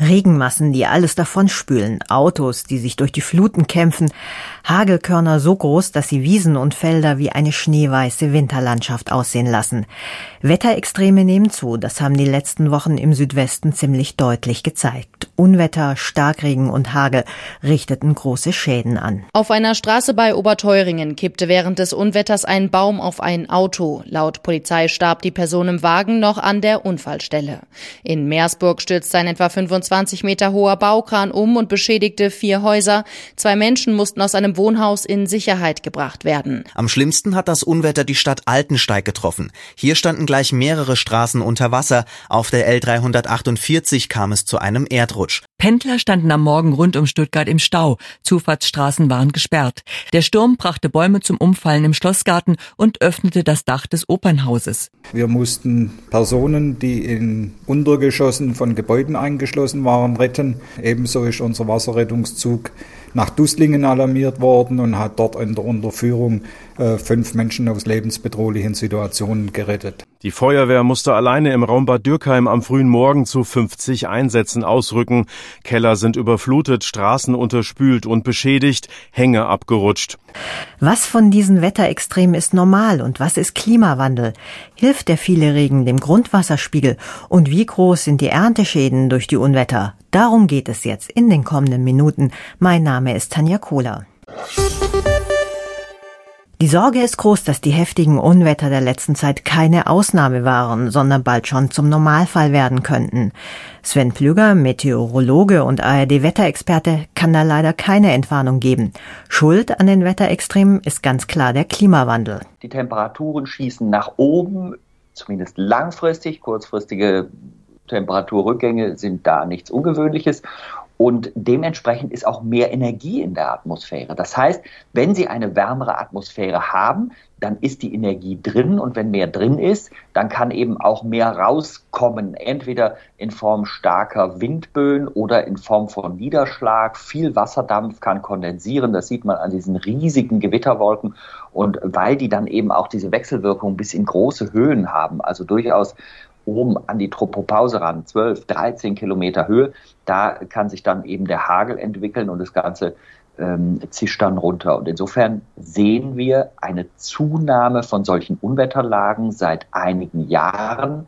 Regenmassen, die alles davonspülen, Autos, die sich durch die Fluten kämpfen, Hagelkörner so groß, dass sie Wiesen und Felder wie eine schneeweiße Winterlandschaft aussehen lassen. Wetterextreme nehmen zu, das haben die letzten Wochen im Südwesten ziemlich deutlich gezeigt. Unwetter, Starkregen und Hagel richteten große Schäden an. Auf einer Straße bei Oberteuringen kippte während des Unwetters ein Baum auf ein Auto. Laut Polizei starb die Person im Wagen noch an der Unfallstelle. In Meersburg stürzte ein etwa 25 Meter hoher Baukran um und beschädigte vier Häuser. Zwei Menschen mussten aus einem Wohnhaus in Sicherheit gebracht werden. Am schlimmsten hat das Unwetter die Stadt Altensteig getroffen. Hier standen gleich mehrere Straßen unter Wasser. Auf der L348 kam es zu einem Erdrutsch. Pendler standen am Morgen rund um Stuttgart im Stau. Zufahrtsstraßen waren gesperrt. Der Sturm brachte Bäume zum Umfallen im Schlossgarten und öffnete das Dach des Opernhauses. Wir mussten Personen, die in Untergeschossen von Gebäuden eingeschlossen waren, retten. Ebenso ist unser Wasserrettungszug nach Dusslingen alarmiert worden und hat dort in der Unterführung äh, fünf Menschen aus lebensbedrohlichen Situationen gerettet. Die Feuerwehr musste alleine im Raum Bad Dürkheim am frühen Morgen zu 50 Einsätzen ausrücken. Keller sind überflutet, Straßen unterspült und beschädigt, Hänge abgerutscht. Was von diesen Wetterextremen ist normal und was ist Klimawandel? Hilft der viele Regen dem Grundwasserspiegel? Und wie groß sind die Ernteschäden durch die Unwetter? Darum geht es jetzt in den kommenden Minuten. Mein Name ist Tanja Kohler. Die Sorge ist groß, dass die heftigen Unwetter der letzten Zeit keine Ausnahme waren, sondern bald schon zum Normalfall werden könnten. Sven Plüger, Meteorologe und ARD-Wetterexperte, kann da leider keine Entwarnung geben. Schuld an den Wetterextremen ist ganz klar der Klimawandel. Die Temperaturen schießen nach oben, zumindest langfristig. Kurzfristige Temperaturrückgänge sind da nichts Ungewöhnliches. Und dementsprechend ist auch mehr Energie in der Atmosphäre. Das heißt, wenn Sie eine wärmere Atmosphäre haben, dann ist die Energie drin und wenn mehr drin ist, dann kann eben auch mehr rauskommen, entweder in Form starker Windböen oder in Form von Niederschlag. Viel Wasserdampf kann kondensieren, das sieht man an diesen riesigen Gewitterwolken und weil die dann eben auch diese Wechselwirkung bis in große Höhen haben, also durchaus oben an die Tropopause ran, 12, 13 Kilometer Höhe, da kann sich dann eben der Hagel entwickeln und das Ganze ähm, zischt dann runter. Und insofern sehen wir eine Zunahme von solchen Unwetterlagen seit einigen Jahren.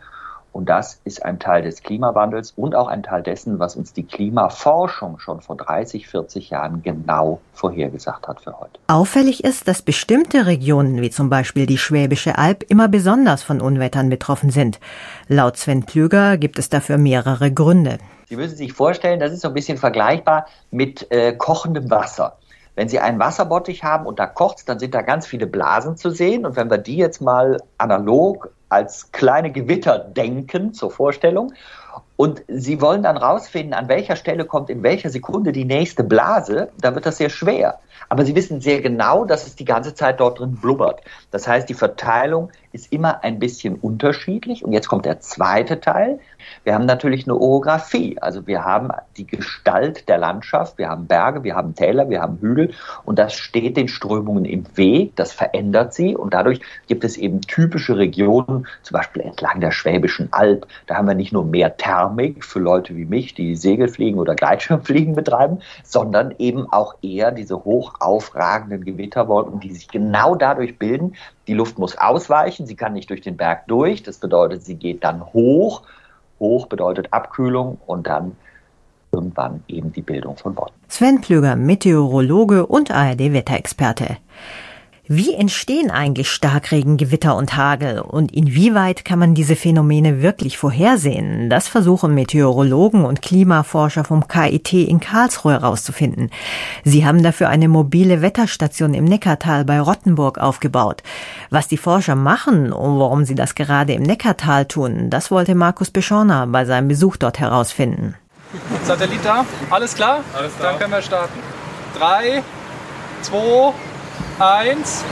Und das ist ein Teil des Klimawandels und auch ein Teil dessen, was uns die Klimaforschung schon vor 30, 40 Jahren genau vorhergesagt hat für heute. Auffällig ist, dass bestimmte Regionen, wie zum Beispiel die Schwäbische Alb, immer besonders von Unwettern betroffen sind. Laut Sven Plüger gibt es dafür mehrere Gründe. Sie müssen sich vorstellen, das ist so ein bisschen vergleichbar mit äh, kochendem Wasser. Wenn Sie einen Wasserbottich haben und da kocht dann sind da ganz viele Blasen zu sehen. Und wenn wir die jetzt mal analog als kleine Gewitter denken zur Vorstellung und Sie wollen dann rausfinden, an welcher Stelle kommt in welcher Sekunde die nächste Blase, dann wird das sehr schwer. Aber Sie wissen sehr genau, dass es die ganze Zeit dort drin blubbert. Das heißt, die Verteilung ist immer ein bisschen unterschiedlich. Und jetzt kommt der zweite Teil. Wir haben natürlich eine Orographie. Also wir haben die Gestalt der Landschaft. Wir haben Berge, wir haben Täler, wir haben Hügel. Und das steht den Strömungen im Weg. Das verändert sie. Und dadurch gibt es eben typische Regionen, zum Beispiel entlang der Schwäbischen Alb. Da haben wir nicht nur mehr Thermik für Leute wie mich, die Segelfliegen oder Gleitschirmfliegen betreiben, sondern eben auch eher diese hoch aufragenden Gewitterwolken, die sich genau dadurch bilden, die Luft muss ausweichen, sie kann nicht durch den Berg durch. Das bedeutet, sie geht dann hoch. Hoch bedeutet Abkühlung und dann irgendwann eben die Bildung von Wolken. Sven Plöger, Meteorologe und ARD-Wetterexperte. Wie entstehen eigentlich Starkregen, Gewitter und Hagel und inwieweit kann man diese Phänomene wirklich vorhersehen? Das versuchen Meteorologen und Klimaforscher vom KIT in Karlsruhe herauszufinden. Sie haben dafür eine mobile Wetterstation im Neckartal bei Rottenburg aufgebaut. Was die Forscher machen und warum sie das gerade im Neckartal tun, das wollte Markus Beschorner bei seinem Besuch dort herausfinden. Satellit da, alles klar? Alles klar. Dann können wir starten. Drei, zwei, eins.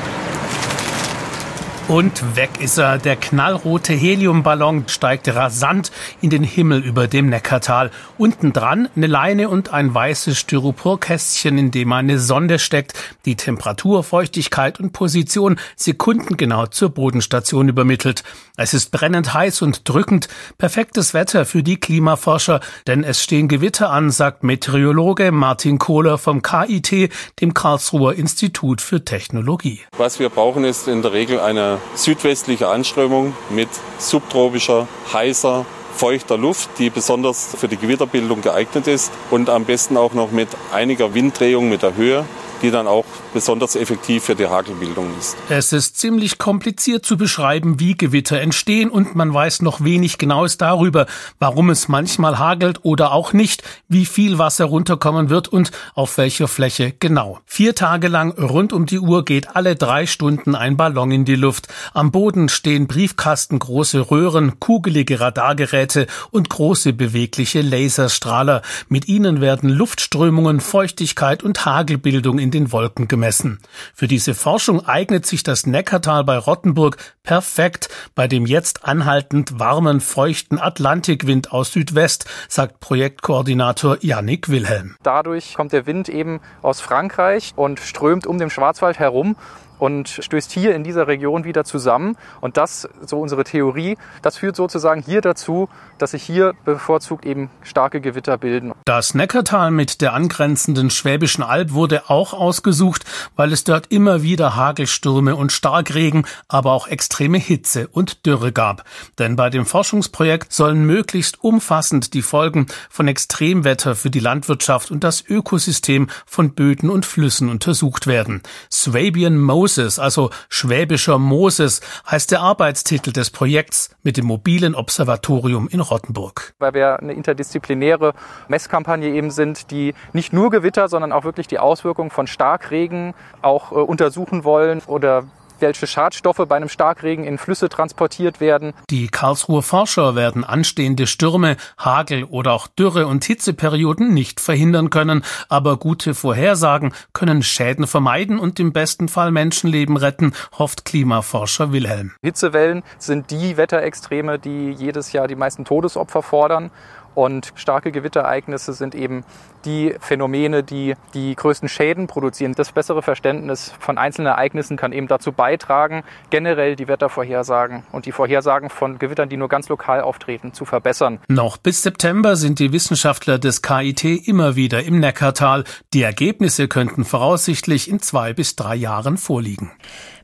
Und weg ist er. Der knallrote Heliumballon steigt rasant in den Himmel über dem Neckartal. Unten dran eine Leine und ein weißes Styroporkästchen, in dem eine Sonde steckt, die Temperatur, Feuchtigkeit und Position sekundengenau zur Bodenstation übermittelt. Es ist brennend heiß und drückend. Perfektes Wetter für die Klimaforscher, denn es stehen Gewitter an, sagt Meteorologe Martin Kohler vom KIT, dem Karlsruher Institut für Technologie. Was wir brauchen, ist in der Regel eine südwestliche Anströmung mit subtropischer, heißer, feuchter Luft, die besonders für die Gewitterbildung geeignet ist und am besten auch noch mit einiger Winddrehung mit der Höhe die dann auch besonders effektiv für die Hagelbildung ist. Es ist ziemlich kompliziert zu beschreiben, wie Gewitter entstehen und man weiß noch wenig Genaues darüber, warum es manchmal hagelt oder auch nicht, wie viel Wasser runterkommen wird und auf welcher Fläche genau. Vier Tage lang rund um die Uhr geht alle drei Stunden ein Ballon in die Luft. Am Boden stehen briefkastengroße Röhren, kugelige Radargeräte und große bewegliche Laserstrahler. Mit ihnen werden Luftströmungen, Feuchtigkeit und Hagelbildung in in den Wolken gemessen. Für diese Forschung eignet sich das Neckartal bei Rottenburg perfekt bei dem jetzt anhaltend warmen, feuchten Atlantikwind aus Südwest, sagt Projektkoordinator Yannick Wilhelm. Dadurch kommt der Wind eben aus Frankreich und strömt um den Schwarzwald herum und stößt hier in dieser Region wieder zusammen. Und das, so unsere Theorie, das führt sozusagen hier dazu, dass sich hier bevorzugt eben starke Gewitter bilden. Das Neckartal mit der angrenzenden Schwäbischen Alb wurde auch ausgesucht, weil es dort immer wieder Hagelstürme und Starkregen, aber auch extreme Hitze und Dürre gab. Denn bei dem Forschungsprojekt sollen möglichst umfassend die Folgen von Extremwetter für die Landwirtschaft und das Ökosystem von Böden und Flüssen untersucht werden. Swabian Moses Moses, also schwäbischer Moses, heißt der Arbeitstitel des Projekts mit dem mobilen Observatorium in Rottenburg. Weil wir eine interdisziplinäre Messkampagne eben sind, die nicht nur Gewitter, sondern auch wirklich die Auswirkungen von Starkregen auch äh, untersuchen wollen oder welche Schadstoffe bei einem Starkregen in Flüsse transportiert werden. Die Karlsruher Forscher werden anstehende Stürme, Hagel oder auch Dürre- und Hitzeperioden nicht verhindern können, aber gute Vorhersagen können Schäden vermeiden und im besten Fall Menschenleben retten, hofft Klimaforscher Wilhelm. Hitzewellen sind die Wetterextreme, die jedes Jahr die meisten Todesopfer fordern. Und starke Gewitterereignisse sind eben die Phänomene, die die größten Schäden produzieren. Das bessere Verständnis von einzelnen Ereignissen kann eben dazu beitragen, generell die Wettervorhersagen und die Vorhersagen von Gewittern, die nur ganz lokal auftreten, zu verbessern. Noch bis September sind die Wissenschaftler des KIT immer wieder im Neckartal. Die Ergebnisse könnten voraussichtlich in zwei bis drei Jahren vorliegen.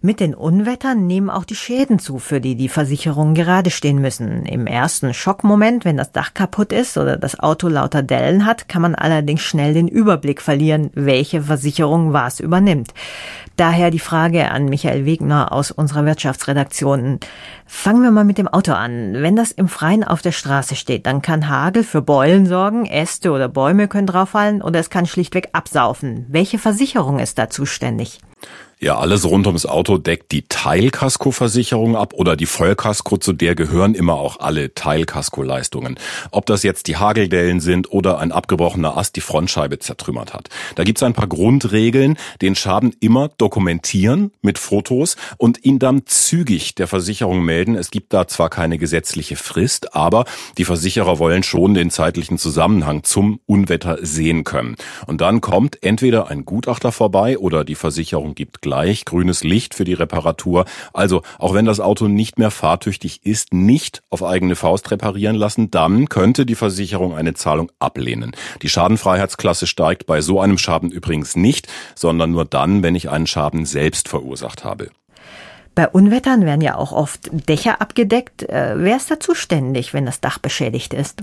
Mit den Unwettern nehmen auch die Schäden zu, für die die Versicherungen gerade stehen müssen. Im ersten Schockmoment, wenn das Dach kaputt ist oder das Auto lauter Dellen hat, kann man allerdings schnell den Überblick verlieren, welche Versicherung was übernimmt. Daher die Frage an Michael Wegner aus unserer Wirtschaftsredaktion. Fangen wir mal mit dem Auto an. Wenn das im Freien auf der Straße steht, dann kann Hagel für Beulen sorgen, Äste oder Bäume können drauffallen oder es kann schlichtweg absaufen. Welche Versicherung ist da zuständig? Ja, alles rund ums Auto deckt die Teilkaskoversicherung ab oder die Vollkasko, zu der gehören immer auch alle Teilkaskoleistungen. Ob das jetzt die Hageldellen sind oder ein abgebrochener Ast die Frontscheibe zertrümmert hat. Da gibt's ein paar Grundregeln, den Schaden immer dokumentieren mit Fotos und ihn dann zügig der Versicherung melden. Es gibt da zwar keine gesetzliche Frist, aber die Versicherer wollen schon den zeitlichen Zusammenhang zum Unwetter sehen können. Und dann kommt entweder ein Gutachter vorbei oder die Versicherung gibt gleich grünes Licht für die Reparatur. Also, auch wenn das Auto nicht mehr fahrtüchtig ist, nicht auf eigene Faust reparieren lassen, dann könnte die Versicherung eine Zahlung ablehnen. Die Schadenfreiheitsklasse steigt bei so einem Schaden übrigens nicht, sondern nur dann, wenn ich einen Schaden selbst verursacht habe. Bei Unwettern werden ja auch oft Dächer abgedeckt. Äh, wer ist da zuständig, wenn das Dach beschädigt ist?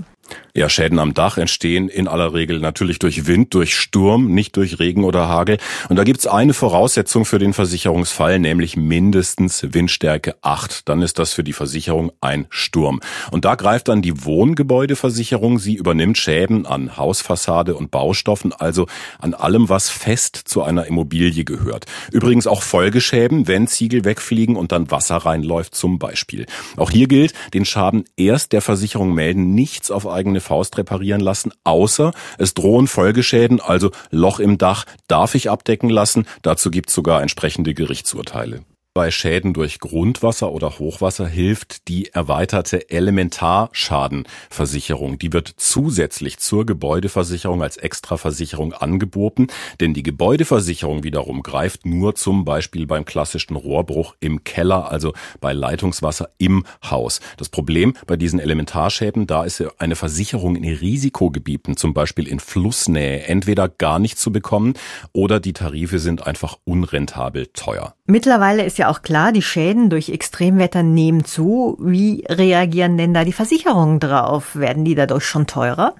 Ja, Schäden am Dach entstehen in aller Regel natürlich durch Wind, durch Sturm, nicht durch Regen oder Hagel. Und da gibt's eine Voraussetzung für den Versicherungsfall, nämlich mindestens Windstärke 8. Dann ist das für die Versicherung ein Sturm. Und da greift dann die Wohngebäudeversicherung. Sie übernimmt Schäden an Hausfassade und Baustoffen, also an allem, was fest zu einer Immobilie gehört. Übrigens auch Folgeschäden, wenn Ziegel wegfliegen und dann Wasser reinläuft zum Beispiel. Auch hier gilt, den Schaden erst der Versicherung melden, nichts auf eigene Faust reparieren lassen, außer es drohen Folgeschäden, also Loch im Dach darf ich abdecken lassen. Dazu gibt es sogar entsprechende Gerichtsurteile. Bei Schäden durch Grundwasser oder Hochwasser hilft die erweiterte Elementarschadenversicherung. Die wird zusätzlich zur Gebäudeversicherung als Extraversicherung angeboten, denn die Gebäudeversicherung wiederum greift nur zum Beispiel beim klassischen Rohrbruch im Keller, also bei Leitungswasser im Haus. Das Problem bei diesen Elementarschäden, da ist eine Versicherung in Risikogebieten, zum Beispiel in Flussnähe, entweder gar nicht zu bekommen oder die Tarife sind einfach unrentabel teuer. Mittlerweile ist ja auch klar, die Schäden durch Extremwetter nehmen zu. Wie reagieren denn da die Versicherungen drauf? Werden die dadurch schon teurer?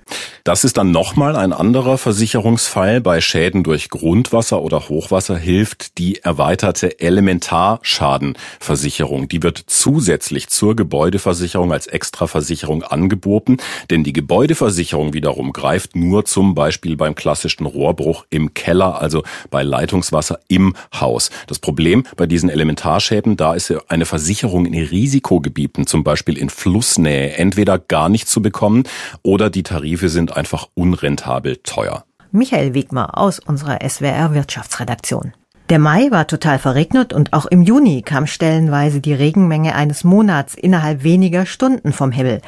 Das ist dann nochmal ein anderer Versicherungsfall. Bei Schäden durch Grundwasser oder Hochwasser hilft die erweiterte Elementarschadenversicherung. Die wird zusätzlich zur Gebäudeversicherung als Extraversicherung angeboten, denn die Gebäudeversicherung wiederum greift nur zum Beispiel beim klassischen Rohrbruch im Keller, also bei Leitungswasser im Haus. Das Problem bei diesen Elementarschäden, da ist eine Versicherung in Risikogebieten, zum Beispiel in Flussnähe, entweder gar nicht zu bekommen oder die Tarife sind einfach unrentabel teuer. Michael Wegmer aus unserer SWR Wirtschaftsredaktion. Der Mai war total verregnet und auch im Juni kam stellenweise die Regenmenge eines Monats innerhalb weniger Stunden vom Himmel.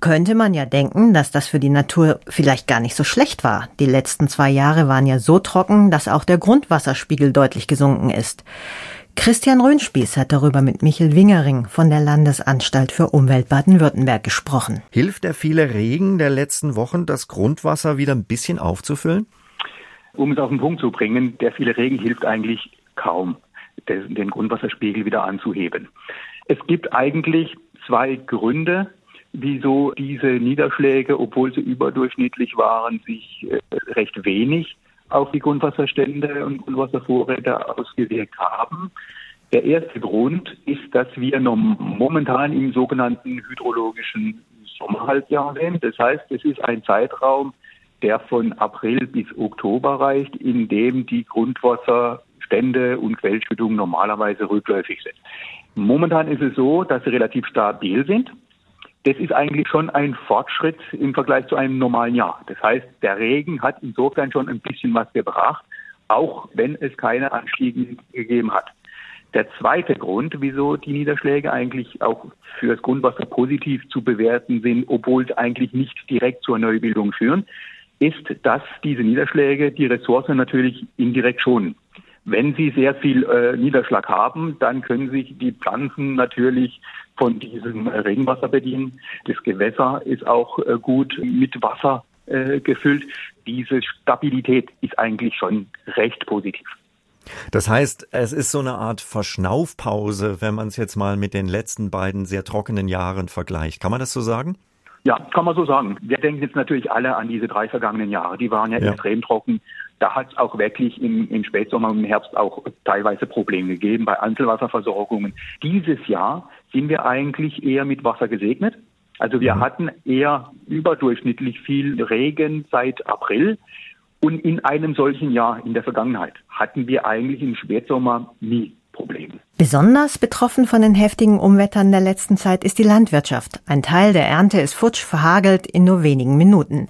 Könnte man ja denken, dass das für die Natur vielleicht gar nicht so schlecht war. Die letzten zwei Jahre waren ja so trocken, dass auch der Grundwasserspiegel deutlich gesunken ist. Christian Röhnspieß hat darüber mit Michel Wingering von der Landesanstalt für Umwelt Baden-Württemberg gesprochen. Hilft der viele Regen der letzten Wochen, das Grundwasser wieder ein bisschen aufzufüllen? Um es auf den Punkt zu bringen, der viele Regen hilft eigentlich kaum, den Grundwasserspiegel wieder anzuheben. Es gibt eigentlich zwei Gründe, wieso diese Niederschläge, obwohl sie überdurchschnittlich waren, sich äh, recht wenig auf die Grundwasserstände und Grundwasservorräte ausgewirkt haben. Der erste Grund ist, dass wir momentan im sogenannten hydrologischen Sommerhalbjahr sind. Das heißt, es ist ein Zeitraum, der von April bis Oktober reicht, in dem die Grundwasserstände und Quellschüttungen normalerweise rückläufig sind. Momentan ist es so, dass sie relativ stabil sind. Das ist eigentlich schon ein Fortschritt im Vergleich zu einem normalen Jahr. Das heißt, der Regen hat insofern schon ein bisschen was gebracht, auch wenn es keine Anstiege gegeben hat. Der zweite Grund, wieso die Niederschläge eigentlich auch für das Grundwasser positiv zu bewerten sind, obwohl sie eigentlich nicht direkt zur Neubildung führen, ist, dass diese Niederschläge die Ressourcen natürlich indirekt schonen. Wenn Sie sehr viel äh, Niederschlag haben, dann können sich die Pflanzen natürlich von diesem Regenwasser bedienen. Das Gewässer ist auch äh, gut mit Wasser äh, gefüllt. Diese Stabilität ist eigentlich schon recht positiv. Das heißt, es ist so eine Art Verschnaufpause, wenn man es jetzt mal mit den letzten beiden sehr trockenen Jahren vergleicht. Kann man das so sagen? Ja, kann man so sagen. Wir denken jetzt natürlich alle an diese drei vergangenen Jahre. Die waren ja, ja. extrem trocken. Da hat es auch wirklich im, im Spätsommer und im Herbst auch teilweise Probleme gegeben bei Einzelwasserversorgungen. Dieses Jahr sind wir eigentlich eher mit Wasser gesegnet. Also wir mhm. hatten eher überdurchschnittlich viel Regen seit April. Und in einem solchen Jahr in der Vergangenheit hatten wir eigentlich im Spätsommer nie Probleme. Besonders betroffen von den heftigen Umwettern der letzten Zeit ist die Landwirtschaft. Ein Teil der Ernte ist futsch verhagelt in nur wenigen Minuten.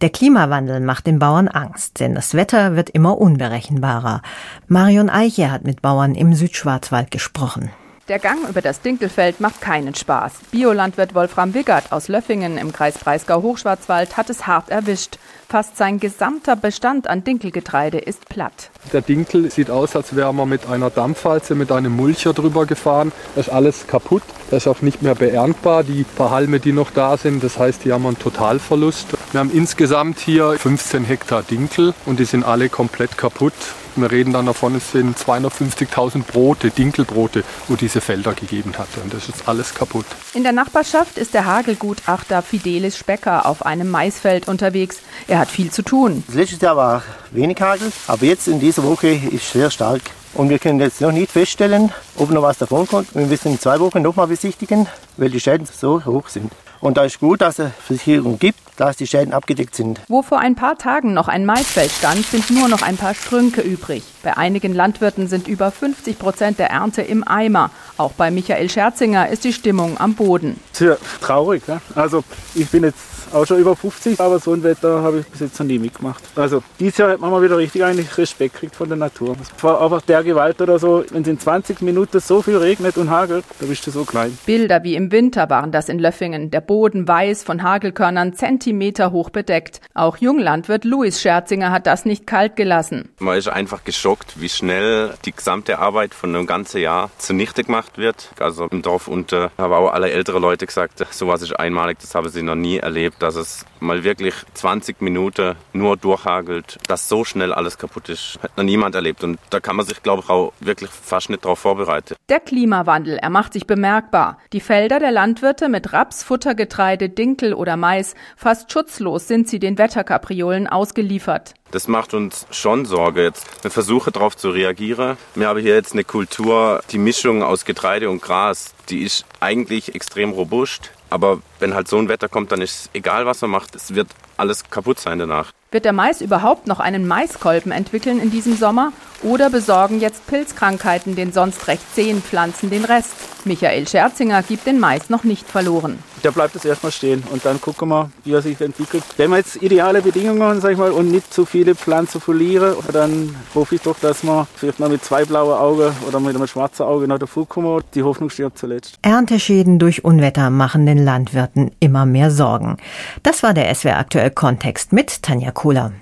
Der Klimawandel macht den Bauern Angst, denn das Wetter wird immer unberechenbarer. Marion Eiche hat mit Bauern im Südschwarzwald gesprochen. Der Gang über das Dinkelfeld macht keinen Spaß. Biolandwirt Wolfram Wiggert aus Löffingen im Kreis Breisgau-Hochschwarzwald hat es hart erwischt. Fast sein gesamter Bestand an Dinkelgetreide ist platt. Der Dinkel sieht aus, als wäre man mit einer Dampfwalze, mit einem Mulcher drüber gefahren. Das ist alles kaputt. Das ist auch nicht mehr beerntbar. Die paar Halme, die noch da sind, das heißt, die haben einen Totalverlust. Wir haben insgesamt hier 15 Hektar Dinkel und die sind alle komplett kaputt. Wir reden dann davon, es sind 250.000 Brote, Dinkelbrote, wo diese Felder gegeben hatte. Und das ist alles kaputt. In der Nachbarschaft ist der Hagelgutachter Fidelis Specker auf einem Maisfeld unterwegs. Er hat viel zu tun. Letztes Jahr war wenig Hagel, aber jetzt in dieser Woche ist sehr stark. Und wir können jetzt noch nicht feststellen, ob noch was davon kommt. Wir müssen in zwei Wochen nochmal besichtigen, weil die Schäden so hoch sind. Und da ist gut, dass es Versicherung gibt, dass die Schäden abgedeckt sind. Wo vor ein paar Tagen noch ein Maisfeld stand, sind nur noch ein paar Strünke übrig. Bei einigen Landwirten sind über 50 Prozent der Ernte im Eimer. Auch bei Michael Scherzinger ist die Stimmung am Boden. Sehr traurig. Ne? Also ich bin jetzt auch schon über 50, aber so ein Wetter habe ich bis jetzt noch nie mitgemacht. Also dieses Jahr hat man mal wieder richtig eigentlich Respekt kriegt von der Natur. Vor einfach der Gewalt oder so, wenn es in 20 Minuten so viel regnet und hagelt, da bist du so klein. Bilder wie im Winter waren das in Löffingen. Der Boden weiß von Hagelkörnern Zentimeter hoch bedeckt. Auch Junglandwirt Louis Scherzinger hat das nicht kalt gelassen. Man ist einfach geschockt, wie schnell die gesamte Arbeit von einem ganzen Jahr zunichte gemacht wird. Also im Dorf unter haben auch alle ältere Leute gesagt, sowas ist einmalig, das haben sie noch nie erlebt dass es mal wirklich 20 Minuten nur durchhagelt, dass so schnell alles kaputt ist, hat noch niemand erlebt. Und da kann man sich, glaube ich, auch wirklich fast nicht darauf vorbereiten. Der Klimawandel, er macht sich bemerkbar. Die Felder der Landwirte mit Raps, Futtergetreide, Dinkel oder Mais, fast schutzlos sind sie den Wetterkapriolen ausgeliefert. Das macht uns schon Sorge. Jetzt wir versuchen darauf zu reagieren. Wir haben hier jetzt eine Kultur, die Mischung aus Getreide und Gras, die ist eigentlich extrem robust. Aber wenn halt so ein Wetter kommt, dann ist es egal, was man macht. Es wird alles kaputt sein danach. Wird der Mais überhaupt noch einen Maiskolben entwickeln in diesem Sommer? Oder besorgen jetzt Pilzkrankheiten den sonst recht zähen Pflanzen den Rest? Michael Scherzinger gibt den Mais noch nicht verloren. Der bleibt jetzt erstmal stehen und dann gucken wir, wie er sich entwickelt. Wenn wir jetzt ideale Bedingungen sag ich mal, und nicht zu viele Pflanzen verlieren, dann hoffe ich doch, dass wir vielleicht mal mit zwei blauen Augen oder mit einem schwarzen Auge noch davor kommen. Die Hoffnung stirbt zuletzt. Ernteschäden durch Unwetter machen den Landwirten immer mehr Sorgen. Das war der SWR aktuell Kontext mit Tanja Kohler.